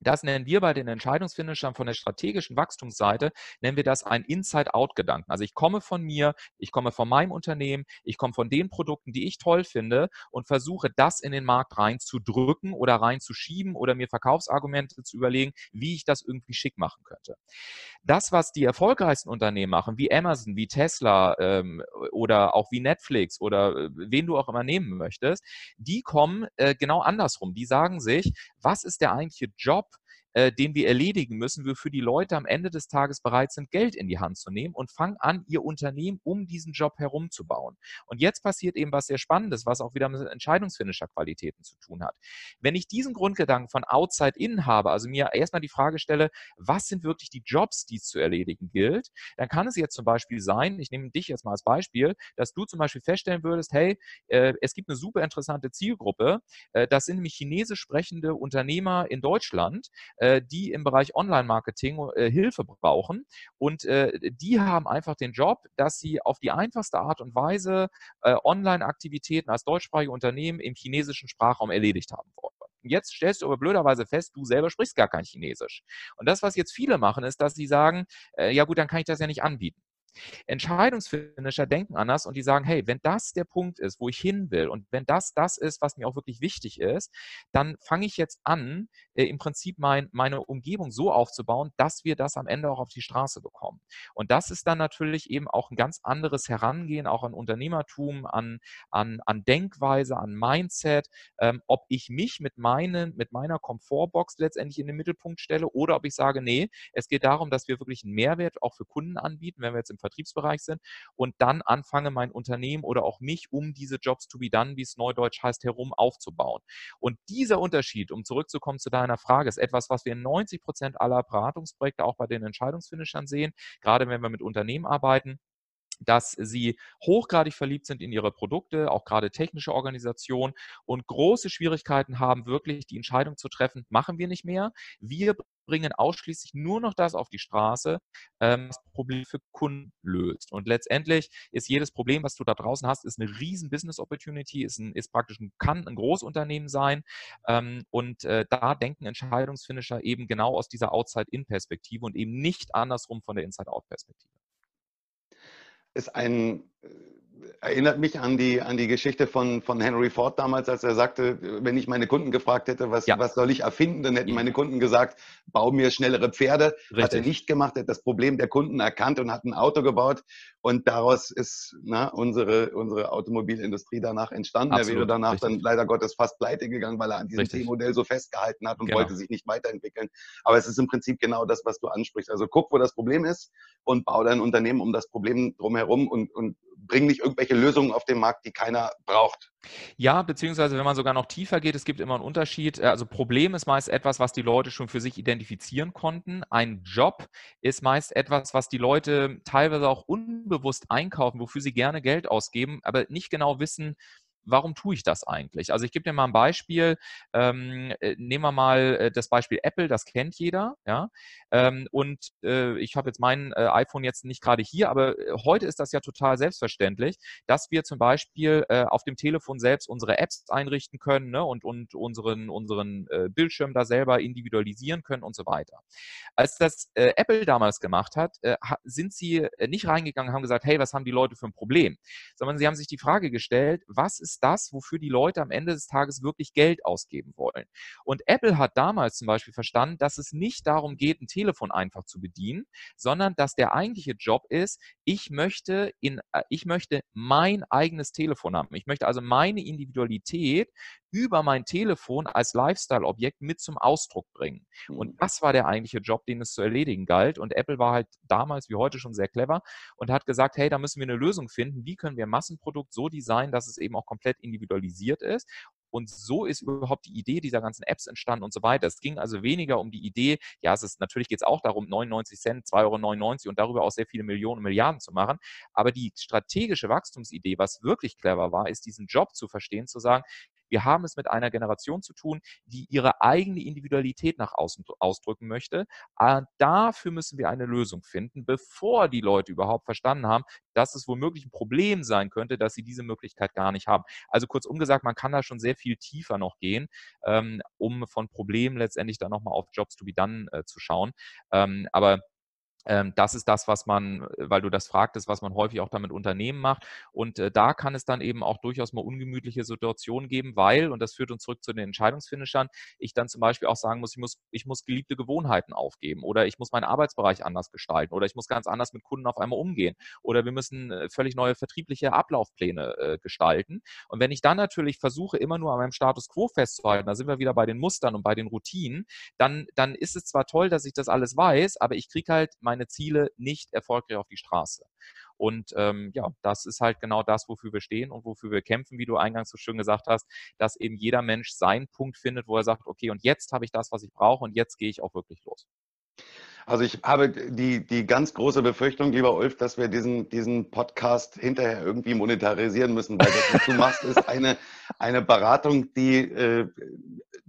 B: Das nennen wir bei den Entscheidungsfinishern von der strategischen Wachstumsseite, nennen wir das ein Inside-Out-Gedanken. Also ich komme von mir, ich komme von meinem Unternehmen, ich komme von den Produkten, die ich toll finde und versuche das in den Markt reinzudrücken oder reinzuschieben oder mir Verkaufsargumente zu überlegen, wie ich das irgendwie schick machen könnte. Das, was die erfolgreichsten Unternehmen machen, wie Amazon, wie Tesla ähm, oder auch wie Netflix oder äh, wen du auch immer nehmen möchtest, die kommen äh, genau andersrum. Die sagen sich, was ist der eigentliche Job äh, den wir erledigen müssen, wofür die Leute am Ende des Tages bereit sind, Geld in die Hand zu nehmen und fangen an, ihr Unternehmen um diesen Job herumzubauen. Und jetzt passiert eben was sehr Spannendes, was auch wieder mit Entscheidungsfinisher-Qualitäten zu tun hat. Wenn ich diesen Grundgedanken von Outside In habe, also mir erstmal die Frage stelle, was sind wirklich die Jobs, die es zu erledigen gilt, dann kann es jetzt zum Beispiel sein, ich nehme dich jetzt mal als Beispiel, dass du zum Beispiel feststellen würdest, hey, äh, es gibt eine super interessante Zielgruppe, äh, das sind nämlich chinesisch sprechende Unternehmer in Deutschland, äh, die im Bereich Online-Marketing äh, Hilfe brauchen. Und äh, die haben einfach den Job, dass sie auf die einfachste Art und Weise äh, Online-Aktivitäten als deutschsprachige Unternehmen im chinesischen Sprachraum erledigt haben wollen. Jetzt stellst du aber blöderweise fest, du selber sprichst gar kein Chinesisch. Und das, was jetzt viele machen, ist, dass sie sagen, äh, ja gut, dann kann ich das ja nicht anbieten. Entscheidungsfinisher denken anders und die sagen, hey, wenn das der Punkt ist, wo ich hin will und wenn das das ist, was mir auch wirklich wichtig ist, dann fange ich jetzt an, äh, im Prinzip mein, meine Umgebung so aufzubauen, dass wir das am Ende auch auf die Straße bekommen. Und das ist dann natürlich eben auch ein ganz anderes Herangehen, auch an Unternehmertum, an, an, an Denkweise, an Mindset, ähm, ob ich mich mit, meinen, mit meiner Komfortbox letztendlich in den Mittelpunkt stelle oder ob ich sage, nee, es geht darum, dass wir wirklich einen Mehrwert auch für Kunden anbieten, wenn wir jetzt im Vertriebsbereich sind und dann anfange, mein Unternehmen oder auch mich um diese Jobs to be done, wie es neudeutsch heißt, herum aufzubauen. Und dieser Unterschied, um zurückzukommen zu deiner Frage, ist etwas, was wir in 90 Prozent aller Beratungsprojekte auch bei den Entscheidungsfinishern sehen, gerade wenn wir mit Unternehmen arbeiten dass sie hochgradig verliebt sind in ihre Produkte, auch gerade technische Organisationen und große Schwierigkeiten haben, wirklich die Entscheidung zu treffen, machen wir nicht mehr. Wir bringen ausschließlich nur noch das auf die Straße, ähm, was Problem für Kunden löst. Und letztendlich ist jedes Problem, was du da draußen hast, ist eine riesen Business Opportunity, ist, ein, ist praktisch ein, kann ein Großunternehmen sein. Ähm, und äh, da denken Entscheidungsfinisher eben genau aus dieser Outside-In-Perspektive und eben nicht andersrum von der Inside-Out-Perspektive
A: ist ein, erinnert mich an die, an die Geschichte von, von Henry Ford damals, als er sagte, wenn ich meine Kunden gefragt hätte, was, ja. was soll ich erfinden, dann hätten meine Kunden gesagt, bau mir schnellere Pferde. Richtig. Hat er nicht gemacht, hat das Problem der Kunden erkannt und hat ein Auto gebaut. Und daraus ist na, unsere, unsere Automobilindustrie danach entstanden. Absolut. Er wäre danach Richtig. dann leider Gottes fast pleite gegangen, weil er an diesem T-Modell so festgehalten hat und genau. wollte sich nicht weiterentwickeln. Aber es ist im Prinzip genau das, was du ansprichst. Also guck, wo das Problem ist und bau dein Unternehmen um das Problem drumherum und, und bring nicht irgendwelche Lösungen auf den Markt, die keiner braucht.
B: Ja, beziehungsweise wenn man sogar noch tiefer geht, es gibt immer einen Unterschied. Äh, also Problem ist meist etwas, was die Leute schon für sich identifizieren konnten. Ein Job ist meist etwas, was die Leute teilweise auch unbewusst einkaufen, wofür sie gerne Geld ausgeben, aber nicht genau wissen, warum tue ich das eigentlich? Also ich gebe dir mal ein Beispiel. Ähm, äh, nehmen wir mal äh, das Beispiel Apple, das kennt jeder. Ja? Ähm, und äh, ich habe jetzt mein äh, iPhone jetzt nicht gerade hier, aber äh, heute ist das ja total selbstverständlich, dass wir zum Beispiel äh, auf dem Telefon selbst unsere Apps einrichten können ne? und, und unseren, unseren Bildschirm da selber individualisieren können und so weiter. Als das Apple damals gemacht hat, sind sie nicht reingegangen und haben gesagt, hey, was haben die Leute für ein Problem? Sondern sie haben sich die Frage gestellt, was ist ist das, wofür die Leute am Ende des Tages wirklich Geld ausgeben wollen. Und Apple hat damals zum Beispiel verstanden, dass es nicht darum geht, ein Telefon einfach zu bedienen, sondern dass der eigentliche Job ist, ich möchte, in, äh, ich möchte mein eigenes Telefon haben. Ich möchte also meine Individualität über mein Telefon als Lifestyle-Objekt mit zum Ausdruck bringen. Und mhm. das war der eigentliche Job, den es zu erledigen galt. Und Apple war halt damals wie heute schon sehr clever und hat gesagt, hey, da müssen wir eine Lösung finden. Wie können wir ein Massenprodukt so designen, dass es eben auch komplett individualisiert ist und so ist überhaupt die Idee dieser ganzen Apps entstanden und so weiter. Es ging also weniger um die Idee, ja, es ist natürlich geht es auch darum, 99 Cent, 2,99 Euro und darüber auch sehr viele Millionen, Milliarden zu machen. Aber die strategische Wachstumsidee, was wirklich clever war, ist diesen Job zu verstehen, zu sagen, wir haben es mit einer Generation zu tun, die ihre eigene Individualität nach außen ausdrücken möchte. Dafür müssen wir eine Lösung finden, bevor die Leute überhaupt verstanden haben, dass es womöglich ein Problem sein könnte, dass sie diese Möglichkeit gar nicht haben. Also kurzum gesagt, man kann da schon sehr viel tiefer noch gehen, ähm, um von Problemen letztendlich dann nochmal auf Jobs to be done äh, zu schauen. Ähm, aber das ist das, was man, äh, weil du das fragtest, was man häufig auch damit Unternehmen macht. Und äh, da kann es dann eben auch durchaus mal ungemütliche Situationen geben, weil, und das führt uns zurück zu den Entscheidungsfinishern, ich dann zum Beispiel auch sagen muss, ich muss, ich muss geliebte Gewohnheiten aufgeben oder ich muss meinen Arbeitsbereich anders gestalten oder ich muss ganz anders mit Kunden auf einmal umgehen oder wir müssen äh, völlig neue vertriebliche Ablaufpläne gestalten. Und wenn ich dann natürlich versuche, immer nur an meinem Status quo festzuhalten, da sind wir wieder bei den Mustern und bei den Routinen, dann, dann ist es zwar toll, dass ich das alles weiß, aber ich kriege halt mein meine Ziele nicht erfolgreich auf die Straße. Und ähm, ja, das ist halt genau das, wofür wir stehen und wofür wir kämpfen, wie du eingangs so schön gesagt hast, dass eben jeder Mensch seinen Punkt findet, wo er sagt, okay, und jetzt habe ich das, was ich brauche und jetzt gehe ich auch wirklich los.
A: Also ich habe die, die ganz große Befürchtung, lieber Ulf, dass wir diesen, diesen Podcast hinterher irgendwie monetarisieren müssen, weil das, was du machst, ist eine, eine Beratung, die äh,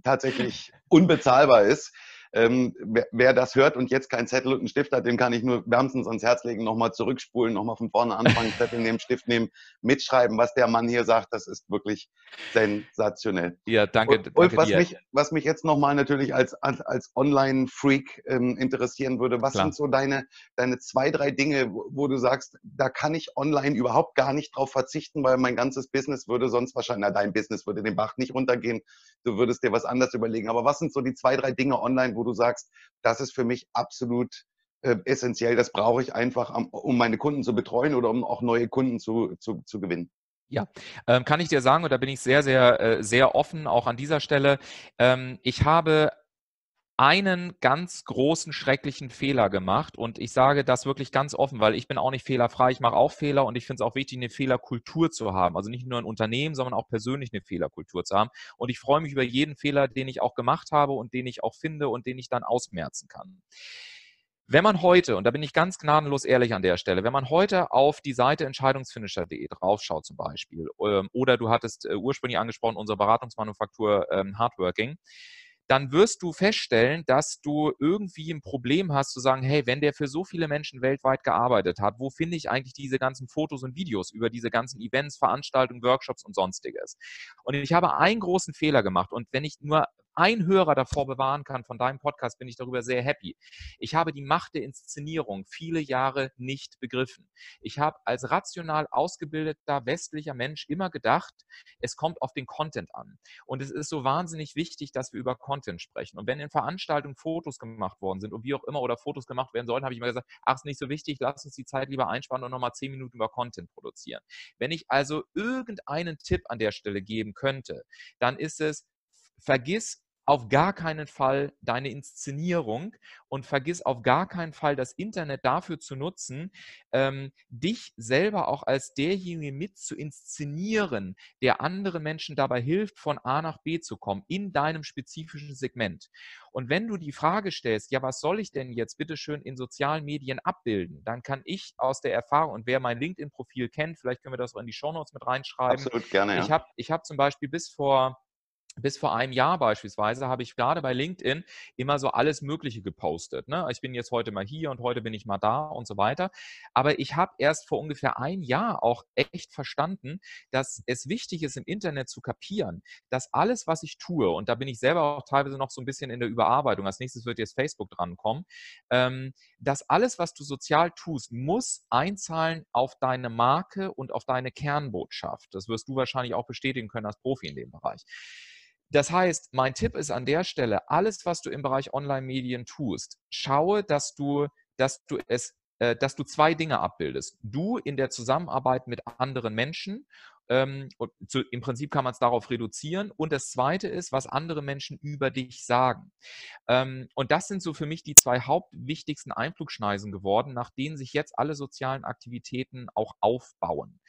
A: tatsächlich unbezahlbar ist. Ähm, wer, wer, das hört und jetzt keinen Zettel und einen Stift hat, dem kann ich nur wärmstens ans Herz legen, nochmal zurückspulen, nochmal von vorne anfangen, Zettel nehmen, Stift nehmen, mitschreiben, was der Mann hier sagt, das ist wirklich sensationell.
B: Ja, danke.
A: Und, Ulf, was, mich, was mich jetzt nochmal natürlich als, als, als Online-Freak ähm, interessieren würde, was Klar. sind so deine, deine zwei, drei Dinge, wo, wo, du sagst, da kann ich online überhaupt gar nicht drauf verzichten, weil mein ganzes Business würde sonst wahrscheinlich, na, dein Business würde den Bach nicht runtergehen, du würdest dir was anderes überlegen. Aber was sind so die zwei, drei Dinge online, wo du sagst, das ist für mich absolut äh, essentiell, das brauche ich einfach, um meine Kunden zu betreuen oder um auch neue Kunden zu, zu, zu gewinnen?
B: Ja, ähm, kann ich dir sagen, und da bin ich sehr, sehr, äh, sehr offen, auch an dieser Stelle. Ähm, ich habe einen ganz großen, schrecklichen Fehler gemacht. Und ich sage das wirklich ganz offen, weil ich bin auch nicht fehlerfrei. Ich mache auch Fehler und ich finde es auch wichtig, eine Fehlerkultur zu haben. Also nicht nur ein Unternehmen, sondern auch persönlich eine Fehlerkultur zu haben. Und ich freue mich über jeden Fehler, den ich auch gemacht habe und den ich auch finde und den ich dann ausmerzen kann. Wenn man heute, und da bin ich ganz gnadenlos ehrlich an der Stelle, wenn man heute auf die Seite entscheidungsfinisher.de draufschaut zum Beispiel, ähm, oder du hattest äh, ursprünglich angesprochen, unsere Beratungsmanufaktur ähm, Hardworking, dann wirst du feststellen, dass du irgendwie ein Problem hast zu sagen, hey, wenn der für so viele Menschen weltweit gearbeitet hat, wo finde ich eigentlich diese ganzen Fotos und Videos über diese ganzen Events, Veranstaltungen, Workshops und sonstiges? Und ich habe einen großen Fehler gemacht und wenn ich nur einen Hörer davor bewahren kann von deinem Podcast, bin ich darüber sehr happy. Ich habe die Macht der Inszenierung viele Jahre nicht begriffen. Ich habe als rational ausgebildeter westlicher Mensch immer gedacht, es kommt auf den Content an. Und es ist so wahnsinnig wichtig, dass wir über Content sprechen. Und wenn in Veranstaltungen Fotos gemacht worden sind und wie auch immer oder Fotos gemacht werden sollen, habe ich immer gesagt, ach, ist nicht so wichtig, lass uns die Zeit lieber einspannen und nochmal zehn Minuten über Content produzieren. Wenn ich also irgendeinen Tipp an der Stelle geben könnte, dann ist es, vergiss auf gar keinen Fall deine Inszenierung und vergiss auf gar keinen Fall das Internet dafür zu nutzen, ähm, dich selber auch als derjenige mit zu inszenieren, der andere Menschen dabei hilft, von A nach B zu kommen, in deinem spezifischen Segment. Und wenn du die Frage stellst, ja, was soll ich denn jetzt bitte schön in sozialen Medien abbilden, dann kann ich aus der Erfahrung, und wer mein LinkedIn-Profil kennt, vielleicht können wir das auch in die Shownotes mit reinschreiben.
A: Absolut gerne,
B: ja. Ich habe ich hab zum Beispiel bis vor bis vor einem Jahr beispielsweise habe ich gerade bei LinkedIn immer so alles Mögliche gepostet. Ne? Ich bin jetzt heute mal hier und heute bin ich mal da und so weiter. Aber ich habe erst vor ungefähr ein Jahr auch echt verstanden, dass es wichtig ist, im Internet zu kapieren, dass alles, was ich tue, und da bin ich selber auch teilweise noch so ein bisschen in der Überarbeitung, als nächstes wird jetzt Facebook drankommen, ähm, dass alles, was du sozial tust, muss einzahlen auf deine Marke und auf deine Kernbotschaft. Das wirst du wahrscheinlich auch bestätigen können als Profi in dem Bereich. Das heißt, mein Tipp ist an der Stelle, alles, was du im Bereich Online-Medien tust, schaue, dass du, dass du es äh, dass du zwei Dinge abbildest. Du in der Zusammenarbeit mit anderen Menschen ähm, zu, Im Prinzip kann man es darauf reduzieren. Und das Zweite ist, was andere Menschen über dich sagen. Ähm, und das sind so für mich die zwei hauptwichtigsten Einflugschneisen geworden, nach denen sich jetzt alle sozialen Aktivitäten auch aufbauen.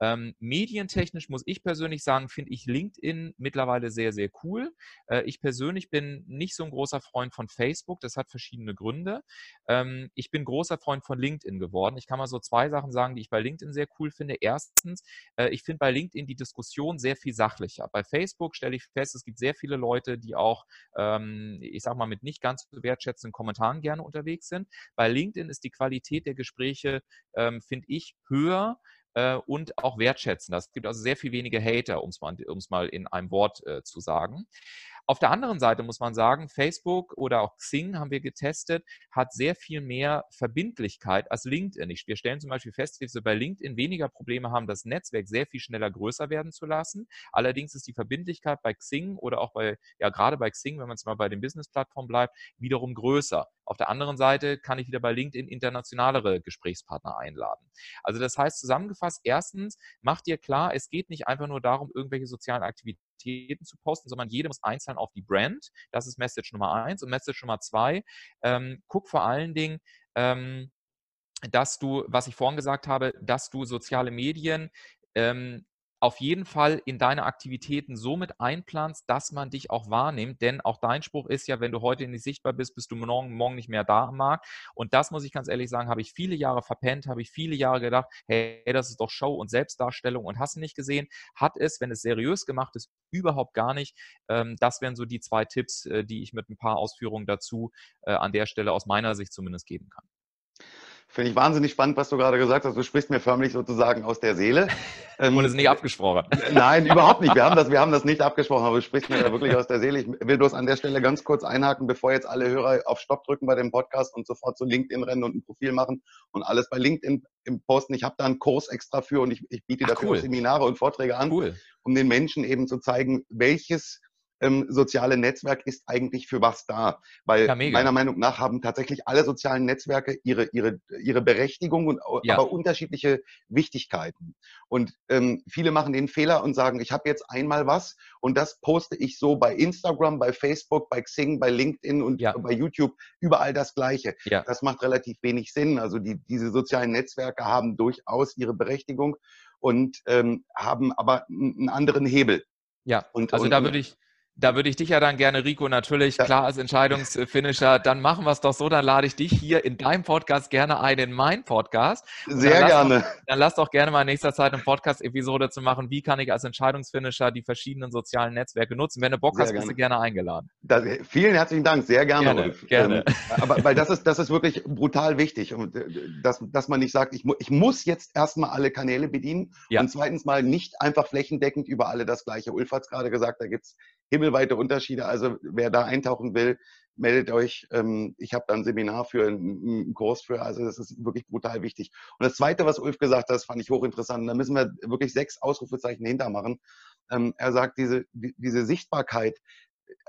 B: Ähm, medientechnisch muss ich persönlich sagen, finde ich LinkedIn mittlerweile sehr, sehr cool. Äh, ich persönlich bin nicht so ein großer Freund von Facebook. Das hat verschiedene Gründe. Ähm, ich bin großer Freund von LinkedIn geworden. Ich kann mal so zwei Sachen sagen, die ich bei LinkedIn sehr cool finde. Erstens, äh, ich finde bei LinkedIn die Diskussion sehr viel sachlicher. Bei Facebook stelle ich fest, es gibt sehr viele Leute, die auch, ähm, ich sage mal, mit nicht ganz wertschätzenden Kommentaren gerne unterwegs sind. Bei LinkedIn ist die Qualität der Gespräche, ähm, finde ich, höher äh, und auch wertschätzender. Es gibt also sehr viel weniger Hater, um es mal, mal in einem Wort äh, zu sagen. Auf der anderen Seite muss man sagen, Facebook oder auch Xing haben wir getestet, hat sehr viel mehr Verbindlichkeit als LinkedIn. Wir stellen zum Beispiel fest, dass wir bei LinkedIn weniger Probleme haben, das Netzwerk sehr viel schneller größer werden zu lassen. Allerdings ist die Verbindlichkeit bei Xing oder auch bei, ja, gerade bei Xing, wenn man es mal bei den Business-Plattformen bleibt, wiederum größer. Auf der anderen Seite kann ich wieder bei LinkedIn internationalere Gesprächspartner einladen. Also das heißt zusammengefasst, erstens, mach dir klar, es geht nicht einfach nur darum, irgendwelche sozialen Aktivitäten zu posten, sondern jede muss einzahlen auf die Brand. Das ist Message Nummer eins. Und Message Nummer zwei, ähm, guck vor allen Dingen, ähm, dass du, was ich vorhin gesagt habe, dass du soziale Medien ähm, auf jeden Fall in deine Aktivitäten so mit einplanst, dass man dich auch wahrnimmt. Denn auch dein Spruch ist ja, wenn du heute nicht sichtbar bist, bist du morgen, morgen nicht mehr da am Markt. Und das muss ich ganz ehrlich sagen, habe ich viele Jahre verpennt, habe ich viele Jahre gedacht, hey, das ist doch Show und Selbstdarstellung und hast nicht gesehen. Hat es, wenn es seriös gemacht ist, überhaupt gar nicht. Ähm, das wären so die zwei Tipps, äh, die ich mit ein paar Ausführungen dazu äh, an der Stelle aus meiner Sicht zumindest geben kann.
A: Finde ich wahnsinnig spannend, was du gerade gesagt hast. Du sprichst mir förmlich sozusagen aus der Seele.
B: Und es ist nicht abgesprochen.
A: Nein, überhaupt nicht. Wir haben das, wir haben das nicht abgesprochen, aber du sprichst mir da wirklich aus der Seele. Ich will bloß an der Stelle ganz kurz einhaken, bevor jetzt alle Hörer auf Stopp drücken bei dem Podcast und sofort zu LinkedIn rennen und ein Profil machen und alles bei LinkedIn posten. Ich habe da einen Kurs extra für und ich, ich biete Ach, dafür cool. Seminare und Vorträge an, cool. um den Menschen eben zu zeigen, welches ähm, soziale Netzwerk ist eigentlich für was da? Weil ja, meiner Meinung nach haben tatsächlich alle sozialen Netzwerke ihre, ihre, ihre Berechtigung und ja. aber unterschiedliche Wichtigkeiten. Und ähm, viele machen den Fehler und sagen, ich habe jetzt einmal was und das poste ich so bei Instagram, bei Facebook, bei Xing, bei LinkedIn und ja. bei YouTube überall das Gleiche. Das macht relativ wenig Sinn. Also die, diese sozialen Netzwerke haben durchaus ihre Berechtigung und ähm, haben aber einen anderen Hebel.
B: Ja, und, also und, da würde ich, da würde ich dich ja dann gerne, Rico, natürlich klar als Entscheidungsfinisher, dann machen wir es doch so, dann lade ich dich hier in deinem Podcast gerne ein, in meinen Podcast.
A: Sehr gerne.
B: Doch, dann lass doch gerne mal in nächster Zeit eine Podcast-Episode zu machen, wie kann ich als Entscheidungsfinisher die verschiedenen sozialen Netzwerke nutzen. Wenn du Bock Sehr hast, gerne. bist du gerne eingeladen.
A: Das, vielen herzlichen Dank, sehr gerne.
B: Gerne, gerne.
A: Ähm, aber weil das ist, das ist wirklich brutal wichtig, äh, dass, dass man nicht sagt, ich, mu ich muss jetzt erstmal alle Kanäle bedienen ja. und zweitens mal nicht einfach flächendeckend über alle das Gleiche. Ulf hat es gerade gesagt, da gibt es Himmel himmelweite Unterschiede. Also wer da eintauchen will, meldet euch. Ähm, ich habe da ein Seminar für, einen Kurs für. Also das ist wirklich brutal wichtig. Und das Zweite, was Ulf gesagt hat, das fand ich hochinteressant. Da müssen wir wirklich sechs Ausrufezeichen hintermachen. Ähm, er sagt, diese, diese Sichtbarkeit,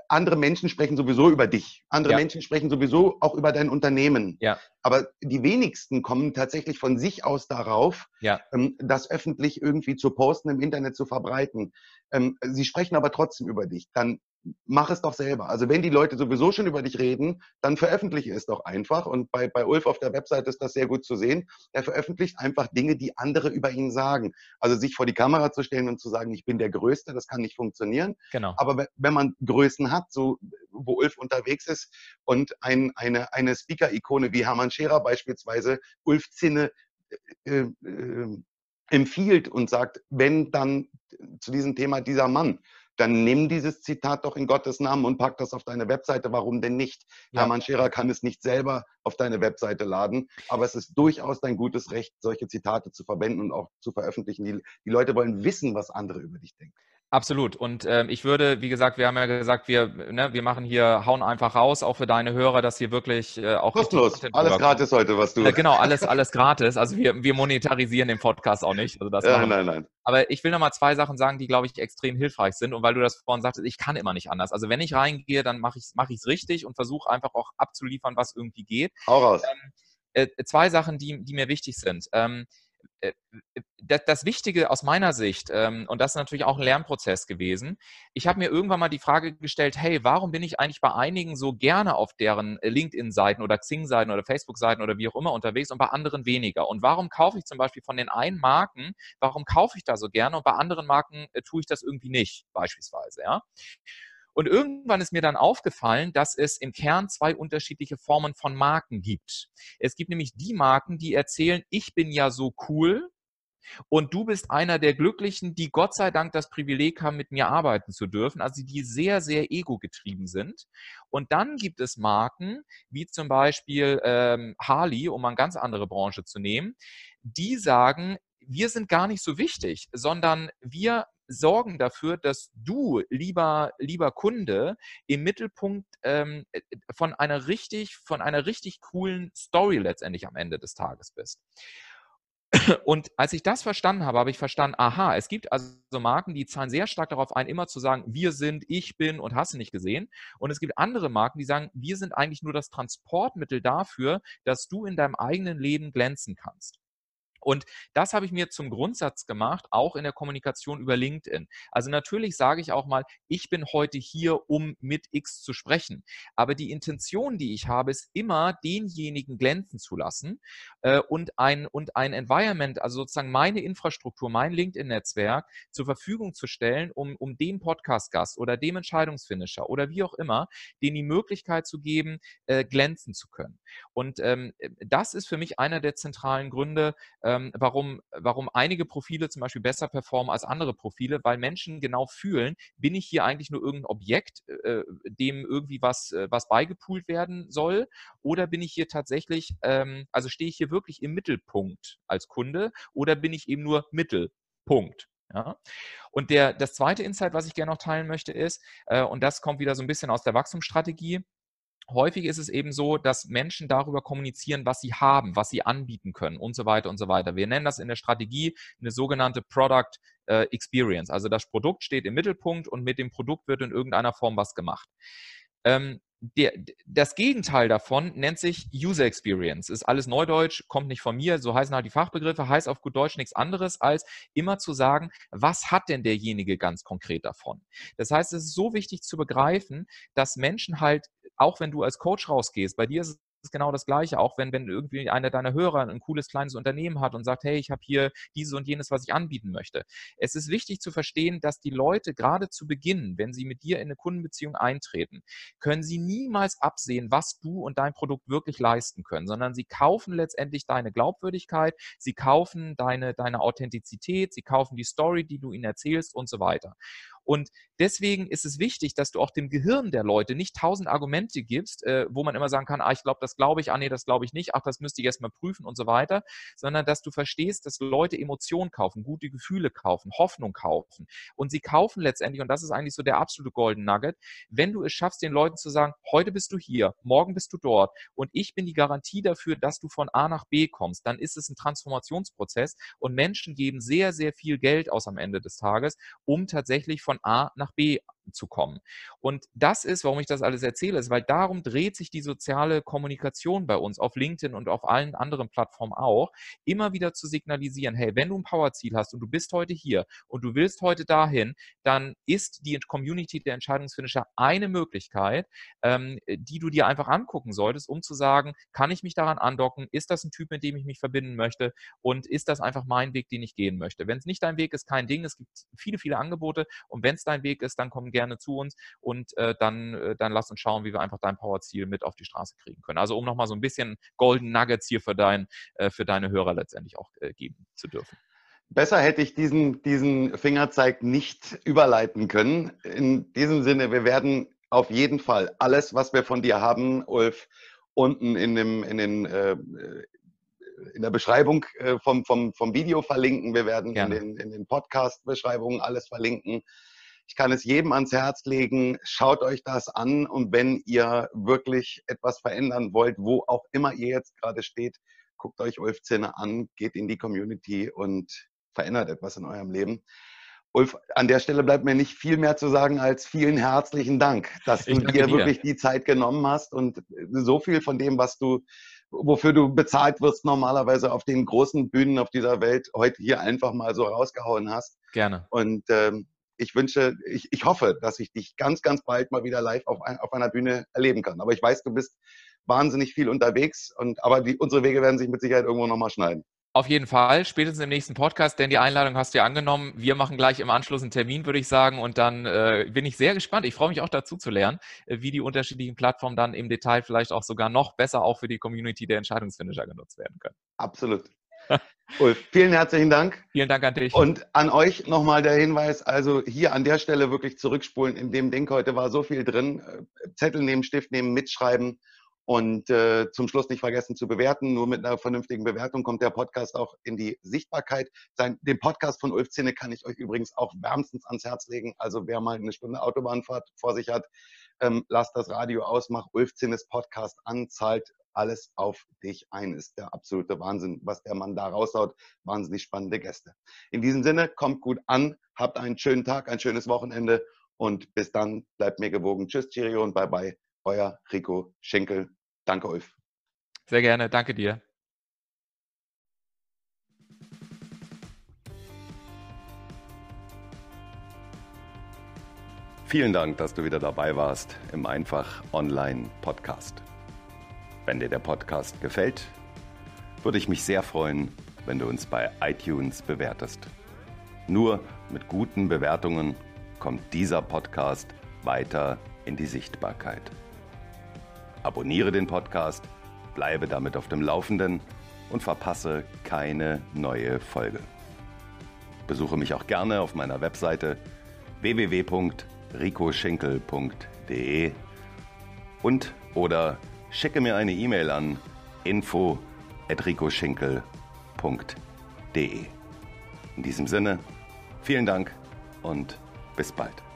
A: andere Menschen sprechen sowieso über dich. Andere ja. Menschen sprechen sowieso auch über dein Unternehmen.
B: Ja.
A: Aber die wenigsten kommen tatsächlich von sich aus darauf,
B: ja.
A: ähm, das öffentlich irgendwie zu posten, im Internet zu verbreiten. Ähm, sie sprechen aber trotzdem über dich. Dann mach es doch selber. Also wenn die Leute sowieso schon über dich reden, dann veröffentliche es doch einfach. Und bei, bei Ulf auf der Website ist das sehr gut zu sehen. Er veröffentlicht einfach Dinge, die andere über ihn sagen. Also sich vor die Kamera zu stellen und zu sagen, ich bin der Größte, das kann nicht funktionieren.
B: Genau.
A: Aber wenn man Größen hat, so wo Ulf unterwegs ist und ein, eine, eine Speaker-Ikone wie Hermann Scherer beispielsweise, Ulf Zinne, äh, äh, empfiehlt und sagt, wenn dann zu diesem Thema dieser Mann, dann nimm dieses Zitat doch in Gottes Namen und pack das auf deine Webseite. Warum denn nicht? Ja. Hermann Scherer kann es nicht selber auf deine Webseite laden, aber es ist durchaus dein gutes Recht, solche Zitate zu verwenden und auch zu veröffentlichen. Die, die Leute wollen wissen, was andere über dich denken.
B: Absolut. Und ähm, ich würde, wie gesagt, wir haben ja gesagt, wir, ne, wir machen hier, hauen einfach raus, auch für deine Hörer, dass hier wirklich äh, auch.
A: Kostenlos, alles gratis heute, was du.
B: Äh, genau, alles, alles gratis. Also wir, wir monetarisieren den Podcast auch nicht. Also das
A: ja, nein, nein.
B: Aber ich will nochmal zwei Sachen sagen, die, glaube ich, extrem hilfreich sind. Und weil du das vorhin sagtest, ich kann immer nicht anders. Also wenn ich reingehe, dann mache ich es mach ich's richtig und versuche einfach auch abzuliefern, was irgendwie geht.
A: Hau raus.
B: Ähm, äh, zwei Sachen, die, die mir wichtig sind. Ähm, äh, äh, das Wichtige aus meiner Sicht, ähm, und das ist natürlich auch ein Lernprozess gewesen, ich habe mir irgendwann mal die Frage gestellt, hey, warum bin ich eigentlich bei einigen so gerne auf deren äh, LinkedIn-Seiten oder Xing-Seiten oder Facebook-Seiten oder wie auch immer unterwegs und bei anderen weniger? Und warum kaufe ich zum Beispiel von den einen Marken, warum kaufe ich da so gerne und bei anderen Marken tue ich das irgendwie nicht, beispielsweise, ja? Und irgendwann ist mir dann aufgefallen, dass es im Kern zwei unterschiedliche Formen von Marken gibt. Es gibt nämlich die Marken, die erzählen, ich bin ja so cool, und du bist einer der Glücklichen, die Gott sei Dank das Privileg haben, mit mir arbeiten zu dürfen, also die sehr, sehr ego-getrieben sind. Und dann gibt es Marken, wie zum Beispiel ähm, Harley, um eine ganz andere Branche zu nehmen, die sagen, wir sind gar nicht so wichtig, sondern wir sorgen dafür, dass du, lieber, lieber Kunde, im Mittelpunkt ähm, äh, von einer richtig, von einer richtig coolen Story letztendlich am Ende des Tages bist. Und als ich das verstanden habe, habe ich verstanden, aha, es gibt also Marken, die zahlen sehr stark darauf ein, immer zu sagen, wir sind, ich bin und hast du nicht gesehen. Und es gibt andere Marken, die sagen, wir sind eigentlich nur das Transportmittel dafür, dass du in deinem eigenen Leben glänzen kannst. Und das habe ich mir zum Grundsatz gemacht, auch in der Kommunikation über LinkedIn. Also natürlich sage ich auch mal, ich bin heute hier, um mit X zu sprechen. Aber die Intention, die ich habe, ist immer, denjenigen glänzen zu lassen äh, und, ein, und ein Environment, also sozusagen meine Infrastruktur, mein LinkedIn-Netzwerk zur Verfügung zu stellen, um, um dem Podcast-Gast oder dem Entscheidungsfinisher oder wie auch immer, denen die Möglichkeit zu geben, äh, glänzen zu können. Und ähm, das ist für mich einer der zentralen Gründe, ähm, warum, warum einige Profile zum Beispiel besser performen als andere Profile, weil Menschen genau fühlen, bin ich hier eigentlich nur irgendein Objekt, äh, dem irgendwie was, äh, was beigepoolt werden soll, oder bin ich hier tatsächlich, ähm, also stehe ich hier wirklich im Mittelpunkt als Kunde oder bin ich eben nur Mittelpunkt? Ja. Und der, das zweite Insight, was ich gerne noch teilen möchte, ist, äh, und das kommt wieder so ein bisschen aus der Wachstumsstrategie, häufig ist es eben so, dass Menschen darüber kommunizieren, was sie haben, was sie anbieten können und so weiter und so weiter. Wir nennen das in der Strategie eine sogenannte Product äh, Experience. Also das Produkt steht im Mittelpunkt und mit dem Produkt wird in irgendeiner Form was gemacht. Ähm, der, das Gegenteil davon nennt sich User Experience. Ist alles Neudeutsch, kommt nicht von mir, so heißen halt die Fachbegriffe, heißt auf gut Deutsch nichts anderes, als immer zu sagen, was hat denn derjenige ganz konkret davon? Das heißt, es ist so wichtig zu begreifen, dass Menschen halt auch wenn du als Coach rausgehst, bei dir ist es genau das Gleiche, auch wenn, wenn irgendwie einer deiner Hörer ein cooles kleines Unternehmen hat und sagt, hey, ich habe hier dieses und jenes, was ich anbieten möchte. Es ist wichtig zu verstehen, dass die Leute gerade zu Beginn, wenn sie mit dir in eine Kundenbeziehung eintreten, können sie niemals absehen, was du und dein Produkt wirklich leisten können, sondern sie kaufen letztendlich deine Glaubwürdigkeit, sie kaufen deine, deine Authentizität, sie kaufen die Story, die du ihnen erzählst und so weiter. Und deswegen ist es wichtig, dass du auch dem Gehirn der Leute nicht tausend Argumente gibst, äh, wo man immer sagen kann, ah, ich glaube, das glaube ich, ah, nee, das glaube ich nicht, ach, das müsste ich erstmal prüfen und so weiter, sondern dass du verstehst, dass Leute Emotionen kaufen, gute Gefühle kaufen, Hoffnung kaufen. Und sie kaufen letztendlich, und das ist eigentlich so der absolute Golden Nugget, wenn du es schaffst, den Leuten zu sagen, heute bist du hier, morgen bist du dort und ich bin die Garantie dafür, dass du von A nach B kommst, dann ist es ein Transformationsprozess und Menschen geben sehr, sehr viel Geld aus am Ende des Tages, um tatsächlich von A nach B zu kommen. Und das ist, warum ich das alles erzähle, ist, weil darum dreht sich die soziale Kommunikation bei uns auf LinkedIn und auf allen anderen Plattformen auch, immer wieder zu signalisieren, hey, wenn du ein Powerziel hast und du bist heute hier und du willst heute dahin, dann ist die Community der Entscheidungsfinisher eine Möglichkeit, ähm, die du dir einfach angucken solltest, um zu sagen, kann ich mich daran andocken? Ist das ein Typ, mit dem ich mich verbinden möchte? Und ist das einfach mein Weg, den ich gehen möchte? Wenn es nicht dein Weg ist, kein Ding. Es gibt viele, viele Angebote. Und wenn es dein Weg ist, dann komm gerne zu uns und äh, dann, äh, dann lass uns schauen, wie wir einfach dein Powerziel mit auf die Straße kriegen können. Also um nochmal so ein bisschen Golden Nuggets hier für, dein, äh, für deine Hörer letztendlich auch äh, geben zu dürfen.
A: Besser hätte ich diesen, diesen Fingerzeig nicht überleiten können. In diesem Sinne, wir werden auf jeden Fall alles, was wir von dir haben, Ulf, unten in, dem, in, den, äh, in der Beschreibung äh, vom, vom, vom Video verlinken. Wir werden in den, in den Podcast-Beschreibungen alles verlinken. Ich kann es jedem ans Herz legen. Schaut euch das an und wenn ihr wirklich etwas verändern wollt, wo auch immer ihr jetzt gerade steht, guckt euch Ulf Zinne an, geht in die Community und verändert etwas in eurem Leben. Ulf, an der Stelle bleibt mir nicht viel mehr zu sagen als vielen herzlichen Dank, dass du dir, dir wirklich die Zeit genommen hast und so viel von dem, was du, wofür du bezahlt wirst, normalerweise auf den großen Bühnen auf dieser Welt heute hier einfach mal so rausgehauen hast.
B: Gerne.
A: Und ähm, ich wünsche, ich, ich hoffe, dass ich dich ganz, ganz bald mal wieder live auf, ein, auf einer Bühne erleben kann. Aber ich weiß, du bist wahnsinnig viel unterwegs und aber die, unsere Wege werden sich mit Sicherheit irgendwo nochmal schneiden.
B: Auf jeden Fall, spätestens im nächsten Podcast, denn die Einladung hast du ja angenommen. Wir machen gleich im Anschluss einen Termin, würde ich sagen. Und dann äh, bin ich sehr gespannt. Ich freue mich auch dazu zu lernen, äh, wie die unterschiedlichen Plattformen dann im Detail vielleicht auch sogar noch besser auch für die Community der Entscheidungsfinisher genutzt werden können.
A: Absolut. Ulf, vielen herzlichen Dank.
B: Vielen Dank an dich.
A: Und an euch nochmal der Hinweis, also hier an der Stelle wirklich zurückspulen. In dem Ding heute war so viel drin. Äh, Zettel nehmen, Stift nehmen, mitschreiben und äh, zum Schluss nicht vergessen zu bewerten. Nur mit einer vernünftigen Bewertung kommt der Podcast auch in die Sichtbarkeit. Sein, den Podcast von Ulf Zinne kann ich euch übrigens auch wärmstens ans Herz legen. Also wer mal eine Stunde Autobahnfahrt vor sich hat, ähm, lasst das Radio aus, mach Ulf Zinnes Podcast an, zahlt alles auf dich ein. Ist der absolute Wahnsinn, was der Mann da raushaut. Wahnsinnig spannende Gäste. In diesem Sinne, kommt gut an, habt einen schönen Tag, ein schönes Wochenende und bis dann, bleibt mir gewogen. Tschüss, Cheerio und bye bye. Euer Rico Schenkel. Danke, Ulf.
B: Sehr gerne, danke dir.
A: Vielen Dank, dass du wieder dabei warst im Einfach Online Podcast. Wenn dir der Podcast gefällt, würde ich mich sehr freuen, wenn du uns bei iTunes bewertest. Nur mit guten Bewertungen kommt dieser Podcast weiter in die Sichtbarkeit. Abonniere den Podcast, bleibe damit auf dem Laufenden und verpasse keine neue Folge. Besuche mich auch gerne auf meiner Webseite www.ricoschinkel.de und oder schicke mir eine E-Mail an info@ricoschinkel.de. In diesem Sinne, vielen Dank und bis bald.